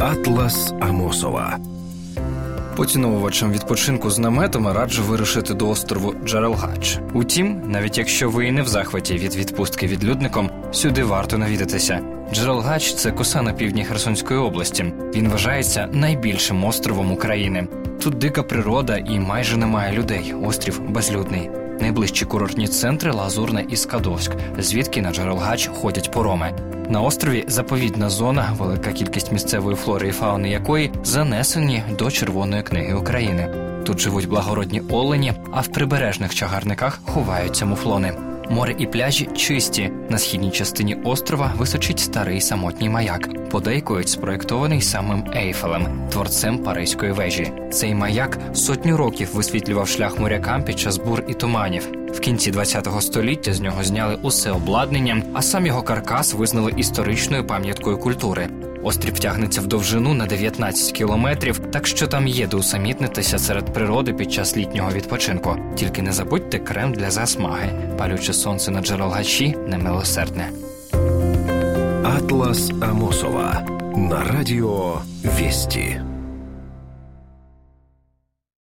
Атлас Амосова. Поціновувачам відпочинку з наметами раджу вирушити до острову Джерелгач. Утім, навіть якщо ви і не в захваті від відпустки відлюдником, сюди варто навідатися. Джерелгач це коса на півдні Херсонської області. Він вважається найбільшим островом України. Тут дика природа і майже немає людей. Острів безлюдний. Найближчі курортні центри Лазурне і Скадовськ, звідки на Джерелгач ходять пороми. На острові заповідна зона, велика кількість місцевої флори і фауни якої занесені до Червоної книги України. Тут живуть благородні олені, а в прибережних чагарниках ховаються муфлони. Море і пляжі чисті. На східній частині острова височить старий самотній маяк, подейкують спроєктований самим Ейфелем, творцем Паризької вежі. Цей маяк сотню років висвітлював шлях морякам під час бур і туманів. В кінці ХХ століття з нього зняли усе обладнання, а сам його каркас визнали історичною пам'яткою культури. Острів тягнеться в довжину на 19 кілометрів, так що там є де усамітнитися серед природи під час літнього відпочинку. Тільки не забудьте крем для засмаги, палюче сонце на джерелгачі немилосердне. Атлас Амосова на радіо Вести.